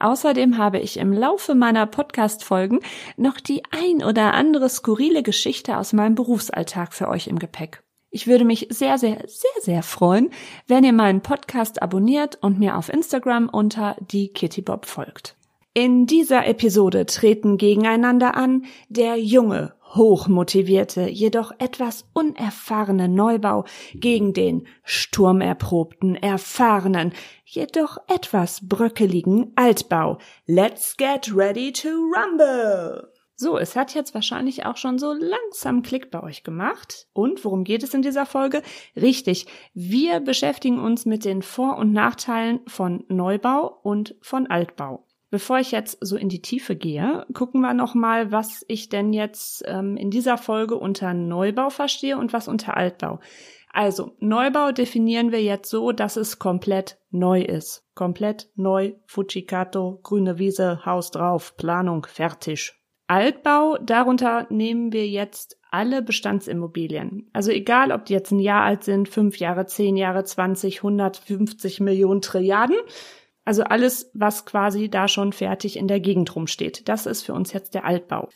Außerdem habe ich im Laufe meiner Podcast-Folgen noch die ein oder andere skurrile Geschichte aus meinem Berufsalltag für euch im Gepäck. Ich würde mich sehr, sehr, sehr, sehr freuen, wenn ihr meinen Podcast abonniert und mir auf Instagram unter die Kitty Bob folgt. In dieser Episode treten gegeneinander an der junge, hochmotivierte, jedoch etwas unerfahrene Neubau gegen den sturmerprobten, erfahrenen, jedoch etwas bröckeligen Altbau. Let's get ready to rumble! So, es hat jetzt wahrscheinlich auch schon so langsam Klick bei euch gemacht. Und worum geht es in dieser Folge? Richtig, wir beschäftigen uns mit den Vor- und Nachteilen von Neubau und von Altbau. Bevor ich jetzt so in die Tiefe gehe, gucken wir noch mal, was ich denn jetzt ähm, in dieser Folge unter Neubau verstehe und was unter Altbau. Also Neubau definieren wir jetzt so, dass es komplett neu ist. Komplett neu, Fujikato, grüne Wiese, Haus drauf, Planung, fertig. Altbau, darunter nehmen wir jetzt alle Bestandsimmobilien. Also egal, ob die jetzt ein Jahr alt sind, fünf Jahre, zehn Jahre, 20, 150 Millionen Trilliarden. Also alles, was quasi da schon fertig in der Gegend rumsteht. Das ist für uns jetzt der Altbau.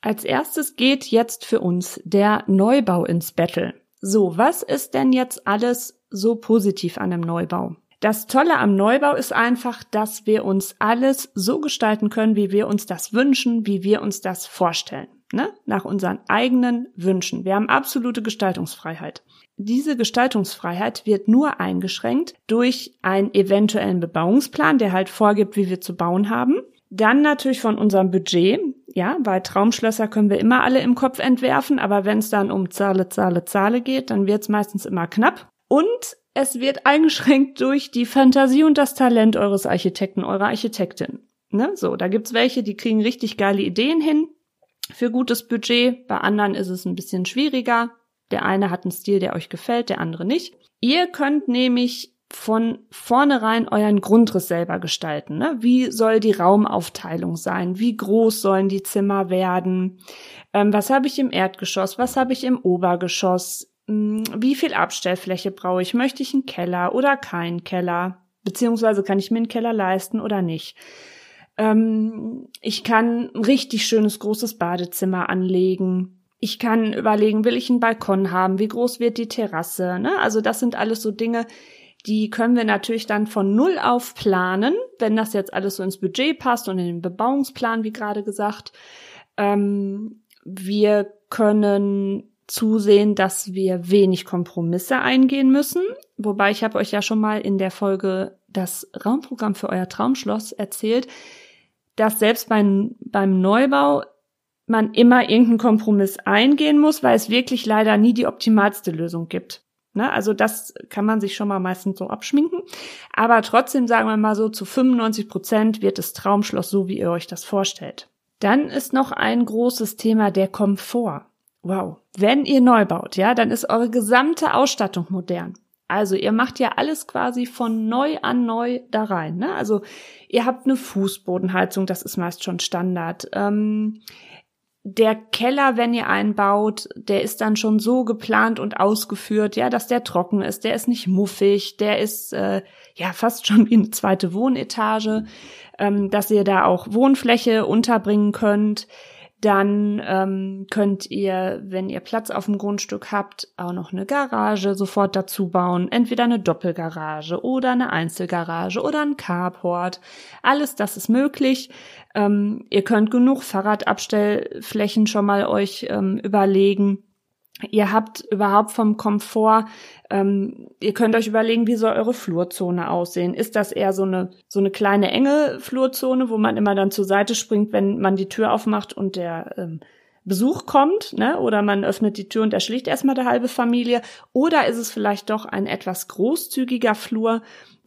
Als erstes geht jetzt für uns der Neubau ins Battle. So, was ist denn jetzt alles so positiv an einem Neubau? Das Tolle am Neubau ist einfach, dass wir uns alles so gestalten können, wie wir uns das wünschen, wie wir uns das vorstellen. Ne? Nach unseren eigenen Wünschen. Wir haben absolute Gestaltungsfreiheit. Diese Gestaltungsfreiheit wird nur eingeschränkt durch einen eventuellen Bebauungsplan, der halt vorgibt, wie wir zu bauen haben. Dann natürlich von unserem Budget. Ja, bei Traumschlösser können wir immer alle im Kopf entwerfen, aber wenn es dann um Zahle, Zahle, Zahle geht, dann wird es meistens immer knapp. Und es wird eingeschränkt durch die Fantasie und das Talent eures Architekten, eurer Architektin. Ne? So, da gibt's welche, die kriegen richtig geile Ideen hin für gutes Budget. Bei anderen ist es ein bisschen schwieriger. Der eine hat einen Stil, der euch gefällt, der andere nicht. Ihr könnt nämlich von vornherein euren Grundriss selber gestalten. Ne? Wie soll die Raumaufteilung sein? Wie groß sollen die Zimmer werden? Ähm, was habe ich im Erdgeschoss? Was habe ich im Obergeschoss? Hm, wie viel Abstellfläche brauche ich? Möchte ich einen Keller oder keinen Keller? Beziehungsweise kann ich mir einen Keller leisten oder nicht? Ähm, ich kann ein richtig schönes großes Badezimmer anlegen ich kann überlegen, will ich einen Balkon haben? Wie groß wird die Terrasse? Ne? Also das sind alles so Dinge, die können wir natürlich dann von Null auf planen, wenn das jetzt alles so ins Budget passt und in den Bebauungsplan, wie gerade gesagt. Ähm, wir können zusehen, dass wir wenig Kompromisse eingehen müssen. Wobei ich habe euch ja schon mal in der Folge das Raumprogramm für euer Traumschloss erzählt, dass selbst beim, beim Neubau man immer irgendeinen Kompromiss eingehen muss, weil es wirklich leider nie die optimalste Lösung gibt. Ne? Also das kann man sich schon mal meistens so abschminken. Aber trotzdem sagen wir mal so, zu 95 Prozent wird das Traumschloss so, wie ihr euch das vorstellt. Dann ist noch ein großes Thema der Komfort. Wow. Wenn ihr neu baut, ja, dann ist eure gesamte Ausstattung modern. Also ihr macht ja alles quasi von neu an neu da rein. Ne? Also ihr habt eine Fußbodenheizung, das ist meist schon Standard. Ähm, der Keller, wenn ihr einen baut, der ist dann schon so geplant und ausgeführt, ja, dass der trocken ist, der ist nicht muffig, der ist äh, ja fast schon wie eine zweite Wohnetage, ähm, dass ihr da auch Wohnfläche unterbringen könnt. Dann ähm, könnt ihr, wenn ihr Platz auf dem Grundstück habt, auch noch eine Garage sofort dazu bauen. Entweder eine Doppelgarage oder eine Einzelgarage oder ein Carport. Alles das ist möglich. Ähm, ihr könnt genug Fahrradabstellflächen schon mal euch ähm, überlegen. Ihr habt überhaupt vom Komfort, ähm, ihr könnt euch überlegen, wie soll eure Flurzone aussehen? Ist das eher so eine, so eine kleine enge Flurzone, wo man immer dann zur Seite springt, wenn man die Tür aufmacht und der ähm, Besuch kommt, ne? Oder man öffnet die Tür und erschlägt erstmal die halbe Familie. Oder ist es vielleicht doch ein etwas großzügiger Flur,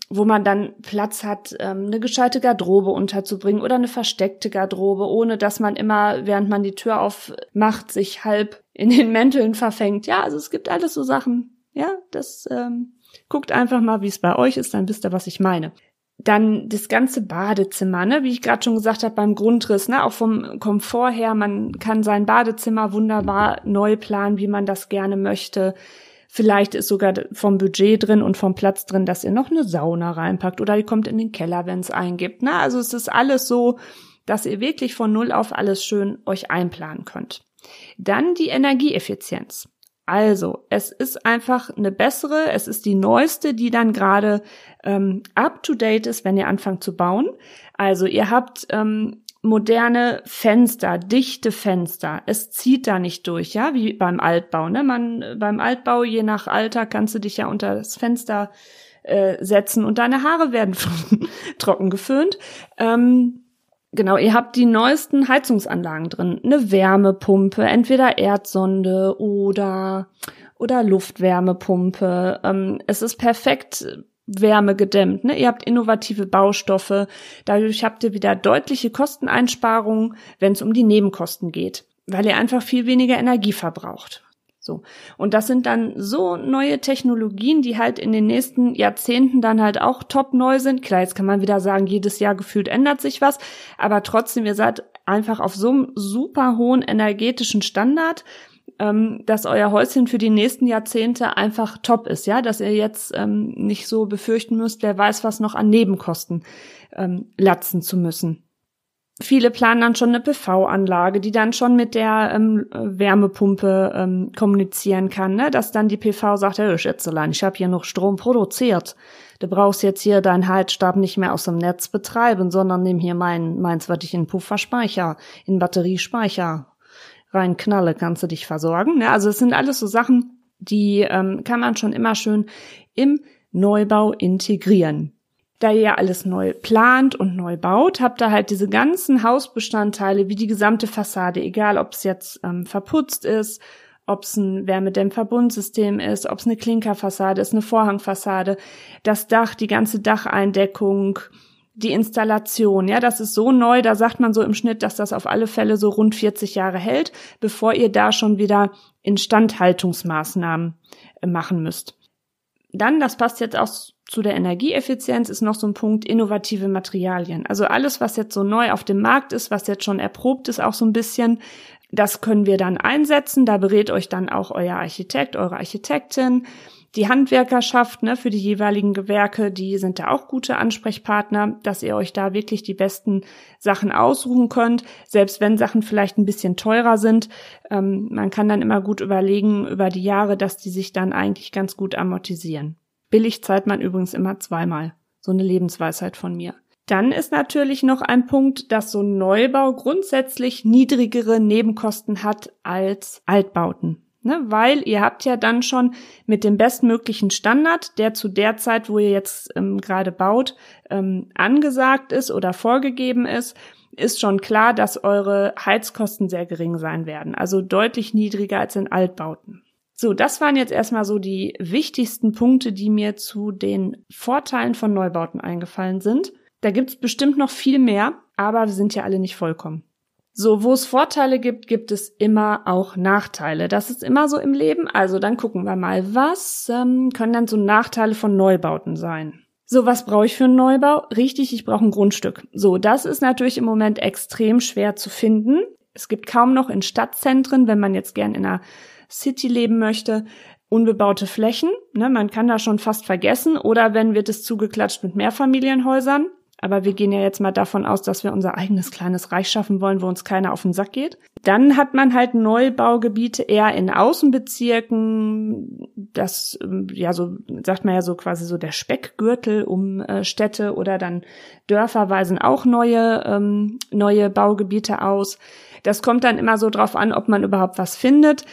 wo man dann Platz hat, ähm, eine gescheite Garderobe unterzubringen oder eine versteckte Garderobe, ohne dass man immer, während man die Tür aufmacht, sich halb in den Mänteln verfängt. Ja, also es gibt alles so Sachen. Ja, das ähm, guckt einfach mal, wie es bei euch ist, dann wisst ihr, was ich meine. Dann das ganze Badezimmer, ne, wie ich gerade schon gesagt habe beim Grundriss, ne, auch vom Komfort her, man kann sein Badezimmer wunderbar neu planen, wie man das gerne möchte. Vielleicht ist sogar vom Budget drin und vom Platz drin, dass ihr noch eine Sauna reinpackt oder ihr kommt in den Keller, wenn es eingibt. Ne? Also es ist alles so, dass ihr wirklich von Null auf alles schön euch einplanen könnt. Dann die Energieeffizienz. Also, es ist einfach eine bessere, es ist die neueste, die dann gerade ähm, up-to-date ist, wenn ihr anfangt zu bauen. Also, ihr habt ähm, moderne Fenster, dichte Fenster. Es zieht da nicht durch, ja, wie beim Altbau. Ne? Man beim Altbau, je nach Alter, kannst du dich ja unter das Fenster äh, setzen und deine Haare werden trocken geföhnt. Ähm, Genau, ihr habt die neuesten Heizungsanlagen drin. Eine Wärmepumpe, entweder Erdsonde oder, oder Luftwärmepumpe. Ähm, es ist perfekt wärmegedämmt. Ne? Ihr habt innovative Baustoffe. Dadurch habt ihr wieder deutliche Kosteneinsparungen, wenn es um die Nebenkosten geht, weil ihr einfach viel weniger Energie verbraucht. So. Und das sind dann so neue Technologien, die halt in den nächsten Jahrzehnten dann halt auch top neu sind. Klar, jetzt kann man wieder sagen, jedes Jahr gefühlt ändert sich was, aber trotzdem, ihr seid einfach auf so einem super hohen energetischen Standard, ähm, dass euer Häuschen für die nächsten Jahrzehnte einfach top ist, ja, dass ihr jetzt ähm, nicht so befürchten müsst, wer weiß was noch an Nebenkosten ähm, latzen zu müssen. Viele planen dann schon eine PV-Anlage, die dann schon mit der ähm, Wärmepumpe ähm, kommunizieren kann, ne? dass dann die PV sagt, hey, Schätzelein, ich habe hier noch Strom produziert. Du brauchst jetzt hier deinen Heizstab nicht mehr aus dem Netz betreiben, sondern nimm hier mein, meins, was ich in Pufferspeicher, in Batteriespeicher rein knalle, kannst du dich versorgen. Ne? Also es sind alles so Sachen, die ähm, kann man schon immer schön im Neubau integrieren da ihr ja alles neu plant und neu baut, habt ihr halt diese ganzen Hausbestandteile wie die gesamte Fassade, egal ob es jetzt ähm, verputzt ist, ob es ein Wärmedämmverbundsystem ist, ob es eine Klinkerfassade ist, eine Vorhangfassade, das Dach, die ganze Dacheindeckung, die Installation, ja, das ist so neu, da sagt man so im Schnitt, dass das auf alle Fälle so rund 40 Jahre hält, bevor ihr da schon wieder Instandhaltungsmaßnahmen äh, machen müsst. Dann, das passt jetzt auch zu der Energieeffizienz ist noch so ein Punkt innovative Materialien. Also alles, was jetzt so neu auf dem Markt ist, was jetzt schon erprobt ist, auch so ein bisschen, das können wir dann einsetzen. Da berät euch dann auch euer Architekt, eure Architektin. Die Handwerkerschaft ne, für die jeweiligen Gewerke, die sind da auch gute Ansprechpartner, dass ihr euch da wirklich die besten Sachen aussuchen könnt, selbst wenn Sachen vielleicht ein bisschen teurer sind. Ähm, man kann dann immer gut überlegen über die Jahre, dass die sich dann eigentlich ganz gut amortisieren. Billig zahlt man übrigens immer zweimal. So eine Lebensweisheit von mir. Dann ist natürlich noch ein Punkt, dass so ein Neubau grundsätzlich niedrigere Nebenkosten hat als Altbauten. Ne, weil ihr habt ja dann schon mit dem bestmöglichen Standard, der zu der Zeit, wo ihr jetzt ähm, gerade baut, ähm, angesagt ist oder vorgegeben ist, ist schon klar, dass eure Heizkosten sehr gering sein werden. Also deutlich niedriger als in Altbauten. So, das waren jetzt erstmal so die wichtigsten Punkte, die mir zu den Vorteilen von Neubauten eingefallen sind. Da gibt's bestimmt noch viel mehr, aber wir sind ja alle nicht vollkommen. So, wo es Vorteile gibt, gibt es immer auch Nachteile. Das ist immer so im Leben. Also dann gucken wir mal, was ähm, können dann so Nachteile von Neubauten sein? So, was brauche ich für einen Neubau? Richtig, ich brauche ein Grundstück. So, das ist natürlich im Moment extrem schwer zu finden. Es gibt kaum noch in Stadtzentren, wenn man jetzt gern in einer City leben möchte, unbebaute Flächen. Ne, man kann da schon fast vergessen. Oder wenn wird es zugeklatscht mit Mehrfamilienhäusern. Aber wir gehen ja jetzt mal davon aus, dass wir unser eigenes kleines Reich schaffen wollen, wo uns keiner auf den Sack geht. Dann hat man halt Neubaugebiete eher in Außenbezirken. Das, ähm, ja, so sagt man ja so quasi so der Speckgürtel um äh, Städte oder dann Dörfer weisen auch neue, ähm, neue Baugebiete aus. Das kommt dann immer so drauf an, ob man überhaupt was findet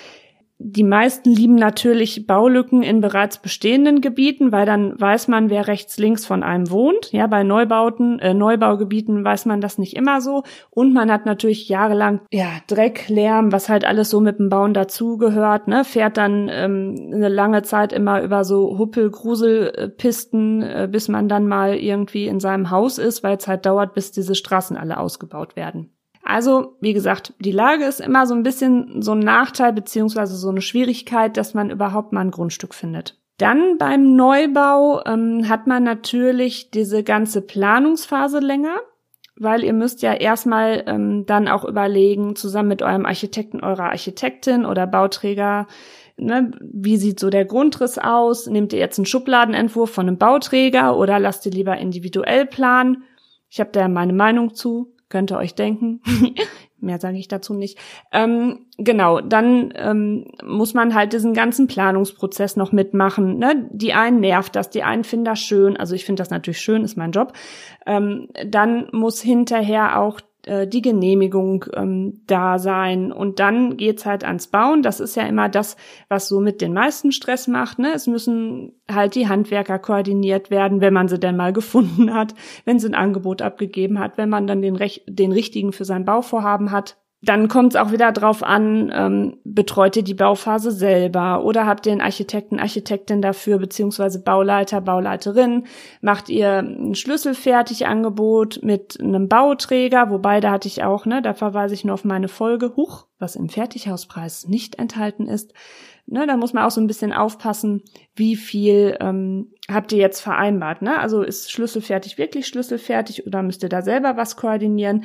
die meisten lieben natürlich Baulücken in bereits bestehenden Gebieten, weil dann weiß man, wer rechts links von einem wohnt. Ja, bei Neubauten, äh, Neubaugebieten weiß man das nicht immer so. Und man hat natürlich jahrelang ja Dreck, Lärm, was halt alles so mit dem Bauen dazugehört. Ne, fährt dann ähm, eine lange Zeit immer über so Huppel-Gruselpisten, äh, bis man dann mal irgendwie in seinem Haus ist, weil es halt dauert, bis diese Straßen alle ausgebaut werden. Also, wie gesagt, die Lage ist immer so ein bisschen so ein Nachteil beziehungsweise so eine Schwierigkeit, dass man überhaupt mal ein Grundstück findet. Dann beim Neubau ähm, hat man natürlich diese ganze Planungsphase länger, weil ihr müsst ja erstmal ähm, dann auch überlegen, zusammen mit eurem Architekten, eurer Architektin oder Bauträger, ne, wie sieht so der Grundriss aus? Nehmt ihr jetzt einen Schubladenentwurf von einem Bauträger oder lasst ihr lieber individuell planen? Ich habe da meine Meinung zu. Könnt ihr euch denken. Mehr sage ich dazu nicht. Ähm, genau, dann ähm, muss man halt diesen ganzen Planungsprozess noch mitmachen. Ne? Die einen nervt das, die einen finden das schön. Also ich finde das natürlich schön, ist mein Job. Ähm, dann muss hinterher auch äh, die Genehmigung ähm, da sein. Und dann geht's halt ans Bauen. Das ist ja immer das, was so mit den meisten Stress macht. Ne? Es müssen halt die Handwerker koordiniert werden, wenn man sie denn mal gefunden hat, wenn sie ein Angebot abgegeben hat, wenn man dann den, Rech den richtigen für sein Bauvorhaben hat dann kommt es auch wieder drauf an, ähm, betreut ihr die Bauphase selber oder habt ihr einen Architekten, Architektin dafür, beziehungsweise Bauleiter, Bauleiterin, macht ihr ein Schlüsselfertigangebot mit einem Bauträger, wobei da hatte ich auch, ne, da verweise ich nur auf meine Folge, Huch, was im Fertighauspreis nicht enthalten ist. Ne, da muss man auch so ein bisschen aufpassen, wie viel ähm, habt ihr jetzt vereinbart. Ne? Also ist Schlüsselfertig wirklich Schlüsselfertig oder müsst ihr da selber was koordinieren?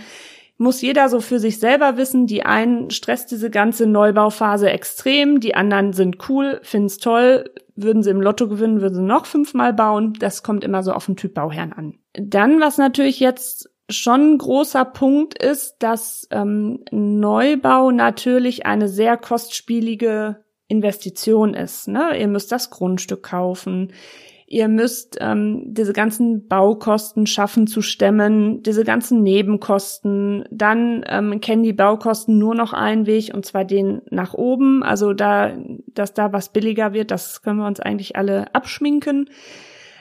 Muss jeder so für sich selber wissen. Die einen stresst diese ganze Neubauphase extrem, die anderen sind cool, finden's toll. Würden sie im Lotto gewinnen, würden sie noch fünfmal bauen. Das kommt immer so auf den Typ Bauherrn an. Dann, was natürlich jetzt schon ein großer Punkt ist, dass ähm, Neubau natürlich eine sehr kostspielige Investition ist. Ne? Ihr müsst das Grundstück kaufen. Ihr müsst ähm, diese ganzen Baukosten schaffen zu stemmen, diese ganzen Nebenkosten. Dann ähm, kennen die Baukosten nur noch einen Weg und zwar den nach oben. Also da, dass da was billiger wird, das können wir uns eigentlich alle abschminken.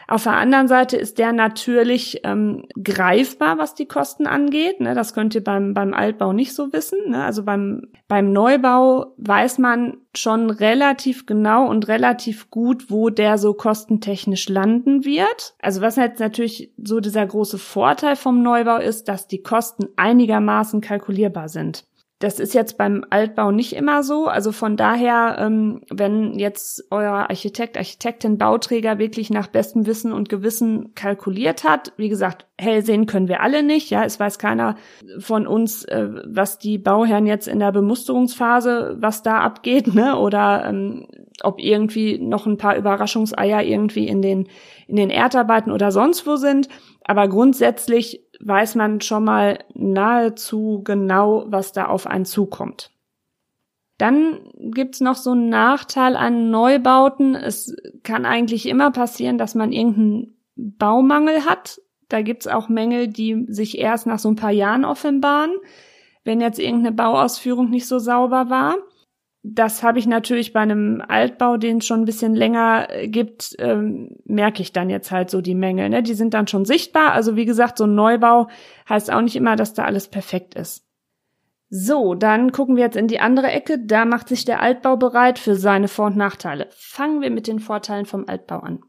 Auf der anderen Seite ist der natürlich ähm, greifbar, was die Kosten angeht. Ne? Das könnt ihr beim, beim Altbau nicht so wissen. Ne? Also beim, beim Neubau weiß man schon relativ genau und relativ gut, wo der so kostentechnisch landen wird. Also was jetzt natürlich so dieser große Vorteil vom Neubau ist, dass die Kosten einigermaßen kalkulierbar sind. Das ist jetzt beim Altbau nicht immer so. Also von daher, ähm, wenn jetzt euer Architekt, Architektin, Bauträger wirklich nach bestem Wissen und Gewissen kalkuliert hat, wie gesagt, hell sehen können wir alle nicht. Ja, es weiß keiner von uns, äh, was die Bauherren jetzt in der Bemusterungsphase, was da abgeht, ne? Oder ähm, ob irgendwie noch ein paar Überraschungseier irgendwie in den in den Erdarbeiten oder sonst wo sind. Aber grundsätzlich weiß man schon mal nahezu genau, was da auf einen zukommt. Dann gibt's noch so einen Nachteil an Neubauten. Es kann eigentlich immer passieren, dass man irgendeinen Baumangel hat. Da gibt's auch Mängel, die sich erst nach so ein paar Jahren offenbaren, wenn jetzt irgendeine Bauausführung nicht so sauber war das habe ich natürlich bei einem Altbau, den es schon ein bisschen länger äh, gibt, ähm, merke ich dann jetzt halt so die Mängel. Ne? Die sind dann schon sichtbar. Also wie gesagt, so ein Neubau heißt auch nicht immer, dass da alles perfekt ist. So, dann gucken wir jetzt in die andere Ecke. Da macht sich der Altbau bereit für seine Vor- und Nachteile. Fangen wir mit den Vorteilen vom Altbau an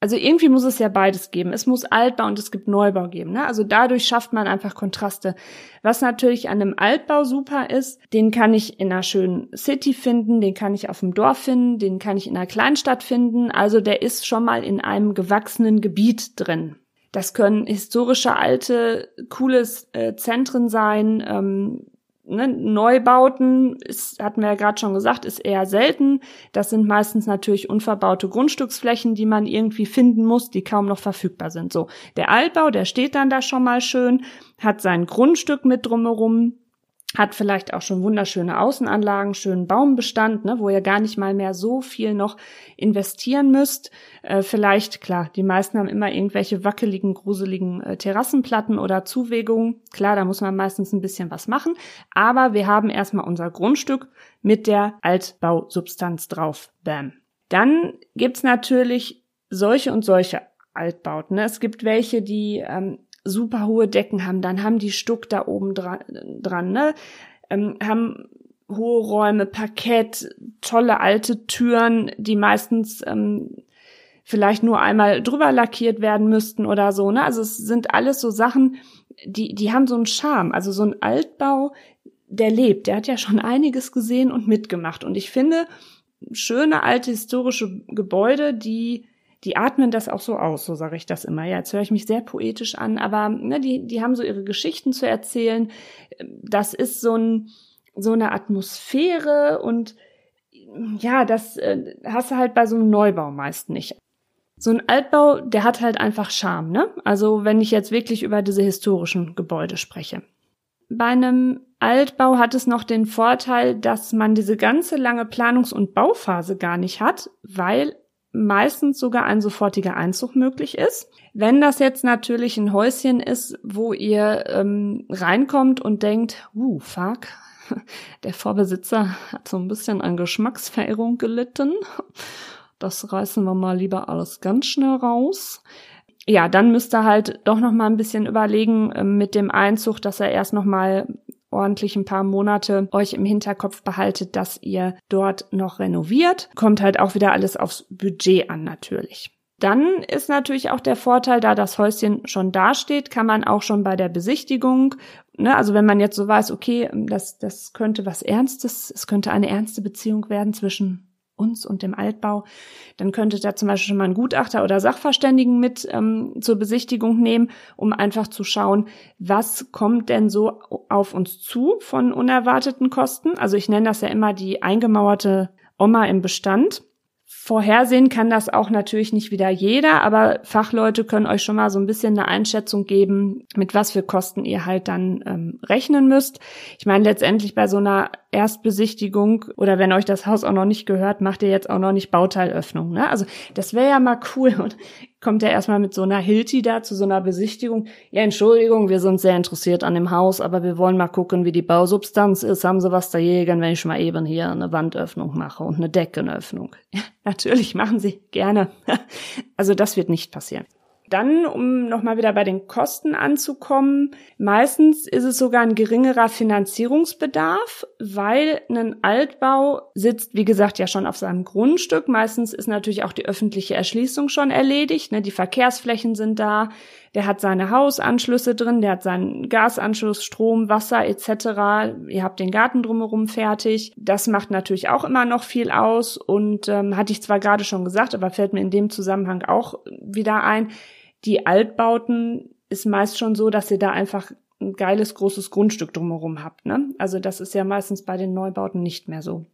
also irgendwie muss es ja beides geben. Es muss Altbau und es gibt Neubau geben. Ne? Also dadurch schafft man einfach Kontraste. Was natürlich an einem Altbau super ist, den kann ich in einer schönen City finden, den kann ich auf dem Dorf finden, den kann ich in einer Kleinstadt finden. Also der ist schon mal in einem gewachsenen Gebiet drin. Das können historische, alte, coole äh, Zentren sein, ähm, ne, Neubauten, ist, hatten wir ja gerade schon gesagt, ist eher selten. Das sind meistens natürlich unverbaute Grundstücksflächen, die man irgendwie finden muss, die kaum noch verfügbar sind. So, der Altbau, der steht dann da schon mal schön, hat sein Grundstück mit drumherum, hat vielleicht auch schon wunderschöne Außenanlagen, schönen Baumbestand, ne, wo ihr gar nicht mal mehr so viel noch investieren müsst. Äh, vielleicht, klar, die meisten haben immer irgendwelche wackeligen, gruseligen äh, Terrassenplatten oder Zuwägungen. Klar, da muss man meistens ein bisschen was machen. Aber wir haben erstmal unser Grundstück mit der Altbausubstanz drauf. Bam. Dann gibt's natürlich solche und solche Altbauten. Ne? Es gibt welche, die ähm, super hohe Decken haben, dann haben die Stuck da oben dran, dran ne? Ähm, haben hohe Räume, Parkett, tolle alte Türen, die meistens ähm, vielleicht nur einmal drüber lackiert werden müssten oder so. Ne? Also es sind alles so Sachen, die, die haben so einen Charme. Also so ein Altbau, der lebt, der hat ja schon einiges gesehen und mitgemacht. Und ich finde, schöne alte historische Gebäude, die die atmen das auch so aus, so sage ich das immer. Ja, jetzt höre ich mich sehr poetisch an, aber ne, die, die haben so ihre Geschichten zu erzählen. Das ist so, ein, so eine Atmosphäre und ja, das äh, hast du halt bei so einem Neubau meist nicht. So ein Altbau, der hat halt einfach Charme, ne? Also wenn ich jetzt wirklich über diese historischen Gebäude spreche. Bei einem Altbau hat es noch den Vorteil, dass man diese ganze lange Planungs- und Bauphase gar nicht hat, weil meistens sogar ein sofortiger Einzug möglich ist. Wenn das jetzt natürlich ein Häuschen ist, wo ihr ähm, reinkommt und denkt, uh, fuck, der Vorbesitzer hat so ein bisschen an Geschmacksverirrung gelitten. Das reißen wir mal lieber alles ganz schnell raus. Ja, dann müsst ihr halt doch noch mal ein bisschen überlegen äh, mit dem Einzug, dass er erst noch mal ordentlich ein paar Monate euch im Hinterkopf behaltet, dass ihr dort noch renoviert. Kommt halt auch wieder alles aufs Budget an natürlich. Dann ist natürlich auch der Vorteil, da das Häuschen schon dasteht, kann man auch schon bei der Besichtigung, ne, also wenn man jetzt so weiß, okay, das, das könnte was Ernstes, es könnte eine ernste Beziehung werden zwischen uns und dem Altbau, dann könnte da zum Beispiel schon mal ein Gutachter oder Sachverständigen mit ähm, zur Besichtigung nehmen, um einfach zu schauen, was kommt denn so auf uns zu von unerwarteten Kosten. Also ich nenne das ja immer die eingemauerte Oma im Bestand. Vorhersehen kann das auch natürlich nicht wieder jeder, aber Fachleute können euch schon mal so ein bisschen eine Einschätzung geben, mit was für Kosten ihr halt dann ähm, rechnen müsst. Ich meine, letztendlich bei so einer Erstbesichtigung oder wenn euch das Haus auch noch nicht gehört, macht ihr jetzt auch noch nicht Bauteilöffnung. Ne? Also das wäre ja mal cool. Und kommt er erstmal mit so einer Hilti da zu so einer Besichtigung. Ja, Entschuldigung, wir sind sehr interessiert an dem Haus, aber wir wollen mal gucken, wie die Bausubstanz ist. Haben Sie was dagegen, wenn ich mal eben hier eine Wandöffnung mache und eine Deckenöffnung? Ja, natürlich, machen Sie gerne. also das wird nicht passieren. Dann, um nochmal wieder bei den Kosten anzukommen, meistens ist es sogar ein geringerer Finanzierungsbedarf, weil ein Altbau sitzt, wie gesagt, ja schon auf seinem Grundstück. Meistens ist natürlich auch die öffentliche Erschließung schon erledigt. Ne? Die Verkehrsflächen sind da. Der hat seine Hausanschlüsse drin, der hat seinen Gasanschluss, Strom, Wasser etc. Ihr habt den Garten drumherum fertig. Das macht natürlich auch immer noch viel aus und ähm, hatte ich zwar gerade schon gesagt, aber fällt mir in dem Zusammenhang auch wieder ein die Altbauten ist meist schon so, dass ihr da einfach ein geiles großes Grundstück drumherum habt. Ne? Also das ist ja meistens bei den Neubauten nicht mehr so.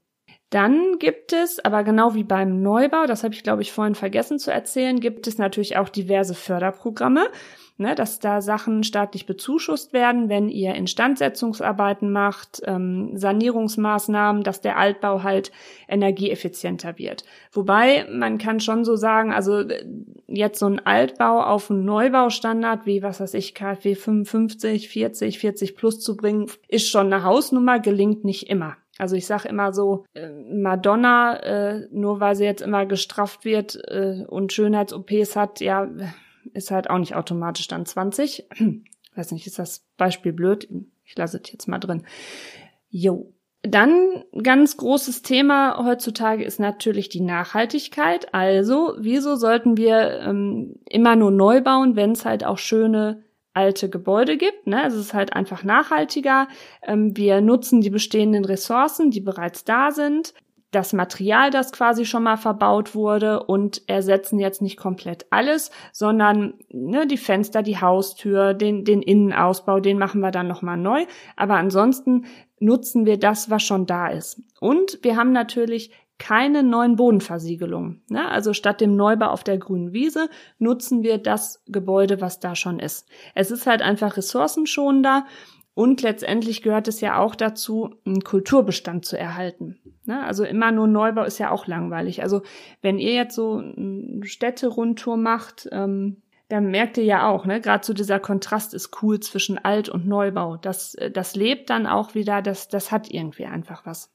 Dann gibt es, aber genau wie beim Neubau, das habe ich glaube ich vorhin vergessen zu erzählen, gibt es natürlich auch diverse Förderprogramme ne, dass da Sachen staatlich bezuschusst werden, wenn ihr Instandsetzungsarbeiten macht, ähm, Sanierungsmaßnahmen, dass der Altbau halt energieeffizienter wird. Wobei man kann schon so sagen, also äh, jetzt so ein Altbau auf einen Neubaustandard wie, was weiß ich, KfW 55, 40, 40 plus zu bringen, ist schon eine Hausnummer, gelingt nicht immer. Also ich sage immer so, äh, Madonna, äh, nur weil sie jetzt immer gestrafft wird äh, und Schönheits-OPs hat, ja, ist halt auch nicht automatisch dann 20. Weiß nicht, ist das Beispiel blöd? Ich lasse es jetzt mal drin. Jo. Dann ganz großes Thema heutzutage ist natürlich die Nachhaltigkeit. Also, wieso sollten wir ähm, immer nur neu bauen, wenn es halt auch schöne alte Gebäude gibt. Ne? Also es ist halt einfach nachhaltiger. Ähm, wir nutzen die bestehenden Ressourcen, die bereits da sind das Material, das quasi schon mal verbaut wurde und ersetzen jetzt nicht komplett alles, sondern ne, die Fenster, die Haustür, den, den Innenausbau, den machen wir dann nochmal neu. Aber ansonsten nutzen wir das, was schon da ist. Und wir haben natürlich keine neuen Bodenversiegelungen. Ne? Also statt dem Neubau auf der grünen Wiese nutzen wir das Gebäude, was da schon ist. Es ist halt einfach ressourcenschonender Und letztendlich gehört es ja auch dazu, einen Kulturbestand zu erhalten. Ne? Also immer nur Neubau ist ja auch langweilig. Also wenn ihr jetzt so eine Städte-Rundtour macht, ähm, dann merkt ihr ja auch, ne, gerade so dieser Kontrast ist cool zwischen Alt- und Neubau. Das, äh, das lebt dann auch wieder, das, das hat irgendwie einfach was.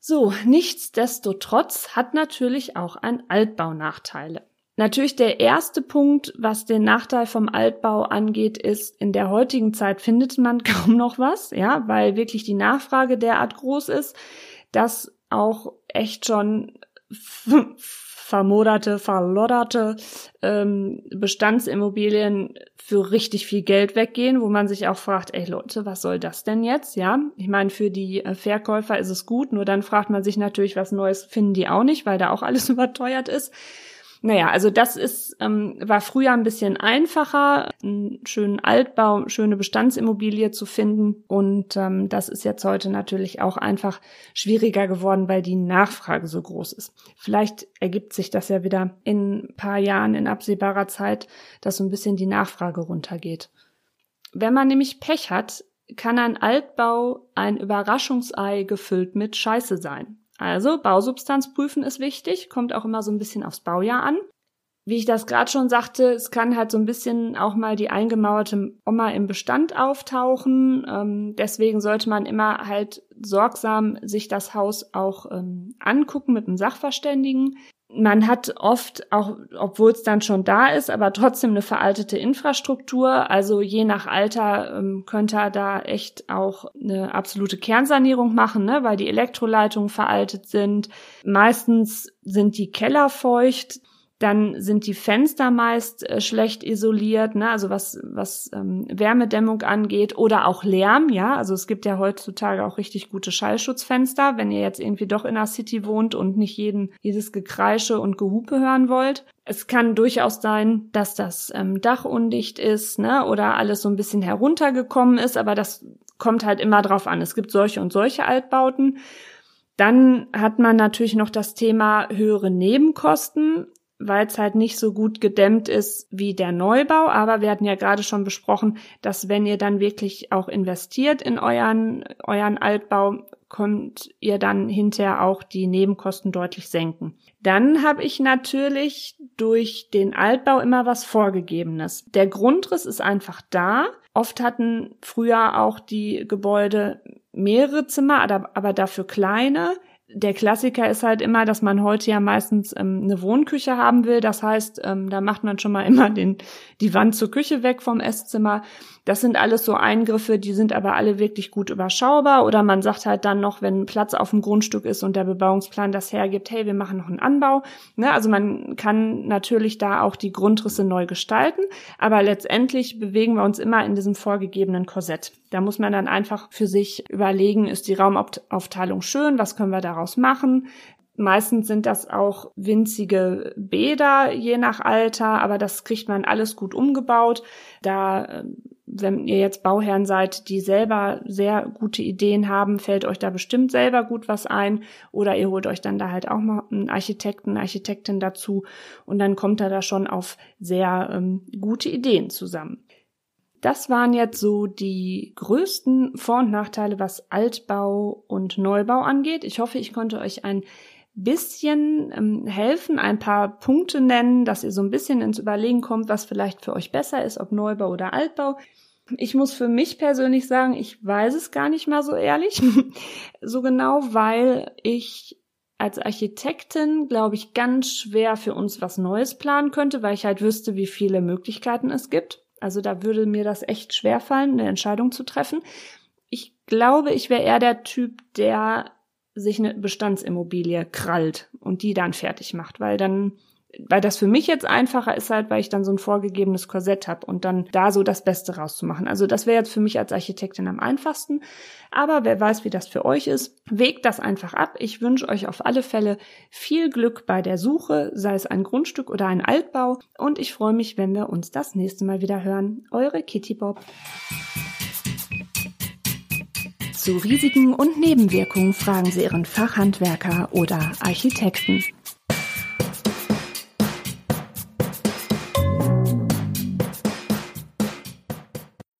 So, nichtsdestotrotz hat natürlich auch ein Altbau Nachteile. Natürlich der erste Punkt, was den Nachteil vom Altbau angeht, ist, in der heutigen Zeit findet man kaum noch was, ja, weil wirklich die Nachfrage derart groß ist, dass auch echt schon vermoderte, verlodderte ähm, Bestandsimmobilien für richtig viel Geld weggehen, wo man sich auch fragt, ey Leute, was soll das denn jetzt? Ja, ich meine, für die äh, Verkäufer ist es gut, nur dann fragt man sich natürlich, was Neues finden die auch nicht, weil da auch alles überteuert ist. Naja, also das ist, ähm, war früher ein bisschen einfacher, einen schönen Altbau, schöne Bestandsimmobilie zu finden. Und ähm, das ist jetzt heute natürlich auch einfach schwieriger geworden, weil die Nachfrage so groß ist. Vielleicht ergibt sich das ja wieder in ein paar Jahren in absehbarer Zeit, dass so ein bisschen die Nachfrage runtergeht. Wenn man nämlich Pech hat, kann ein Altbau ein Überraschungsei gefüllt mit Scheiße sein. Also Bausubstanz prüfen ist wichtig, kommt auch immer so ein bisschen aufs Baujahr an. Wie ich das gerade schon sagte, es kann halt so ein bisschen auch mal die eingemauerte Oma im Bestand auftauchen. Ähm, deswegen sollte man immer halt sorgsam sich das Haus auch ähm, angucken mit einem Sachverständigen man hat oft, auch obwohl es dann schon da ist, aber trotzdem eine veraltete Infrastruktur. Also je nach Alter ähm, könnte er da echt auch eine absolute Kernsanierung machen, ne? weil die Elektroleitungen veraltet sind. Meistens sind die Keller feucht. Dann sind die Fenster meist äh, schlecht isoliert, ne? also was, was ähm, Wärmedämmung angeht oder auch Lärm, ja. Also es gibt ja heutzutage auch richtig gute Schallschutzfenster, wenn ihr jetzt irgendwie doch in der City wohnt und nicht jeden, jedes Gekreische und Gehupe hören wollt. Es kann durchaus sein, dass das ähm, Dach undicht ist, ne, oder alles so ein bisschen heruntergekommen ist, aber das kommt halt immer drauf an. Es gibt solche und solche Altbauten. Dann hat man natürlich noch das Thema höhere Nebenkosten weil es halt nicht so gut gedämmt ist wie der Neubau. Aber wir hatten ja gerade schon besprochen, dass wenn ihr dann wirklich auch investiert in euren, euren Altbau, könnt ihr dann hinterher auch die Nebenkosten deutlich senken. Dann habe ich natürlich durch den Altbau immer was Vorgegebenes. Der Grundriss ist einfach da. Oft hatten früher auch die Gebäude mehrere Zimmer, aber dafür kleine der Klassiker ist halt immer, dass man heute ja meistens ähm, eine Wohnküche haben will. Das heißt, ähm, da macht man schon mal immer den, die Wand zur Küche weg vom Esszimmer. Das sind alles so Eingriffe, die sind aber alle wirklich gut überschaubar. Oder man sagt halt dann noch, wenn Platz auf dem Grundstück ist und der Bebauungsplan das hergibt, hey, wir machen noch einen Anbau. Ne? Also man kann natürlich da auch die Grundrisse neu gestalten, aber letztendlich bewegen wir uns immer in diesem vorgegebenen Korsett. Da muss man dann einfach für sich überlegen, ist die Raumaufteilung schön, was können wir daraus machen? Meistens sind das auch winzige Bäder, je nach Alter, aber das kriegt man alles gut umgebaut. Da ähm, wenn ihr jetzt Bauherren seid, die selber sehr gute Ideen haben, fällt euch da bestimmt selber gut was ein. Oder ihr holt euch dann da halt auch mal einen Architekten, Architektin dazu und dann kommt er da schon auf sehr ähm, gute Ideen zusammen. Das waren jetzt so die größten Vor- und Nachteile, was Altbau und Neubau angeht. Ich hoffe, ich konnte euch ein bisschen ähm, helfen, ein paar Punkte nennen, dass ihr so ein bisschen ins Überlegen kommt, was vielleicht für euch besser ist, ob Neubau oder Altbau. Ich muss für mich persönlich sagen, ich weiß es gar nicht mal so ehrlich, so genau, weil ich als Architektin, glaube ich, ganz schwer für uns was Neues planen könnte, weil ich halt wüsste, wie viele Möglichkeiten es gibt. Also da würde mir das echt schwer fallen, eine Entscheidung zu treffen. Ich glaube, ich wäre eher der Typ, der sich eine Bestandsimmobilie krallt und die dann fertig macht, weil dann weil das für mich jetzt einfacher ist halt, weil ich dann so ein vorgegebenes Korsett habe und dann da so das Beste rauszumachen. Also das wäre jetzt für mich als Architektin am einfachsten. Aber wer weiß, wie das für euch ist, wägt das einfach ab. Ich wünsche euch auf alle Fälle viel Glück bei der Suche, sei es ein Grundstück oder ein Altbau. Und ich freue mich, wenn wir uns das nächste Mal wieder hören. Eure Kitty Bob. Zu Risiken und Nebenwirkungen fragen Sie Ihren Fachhandwerker oder Architekten.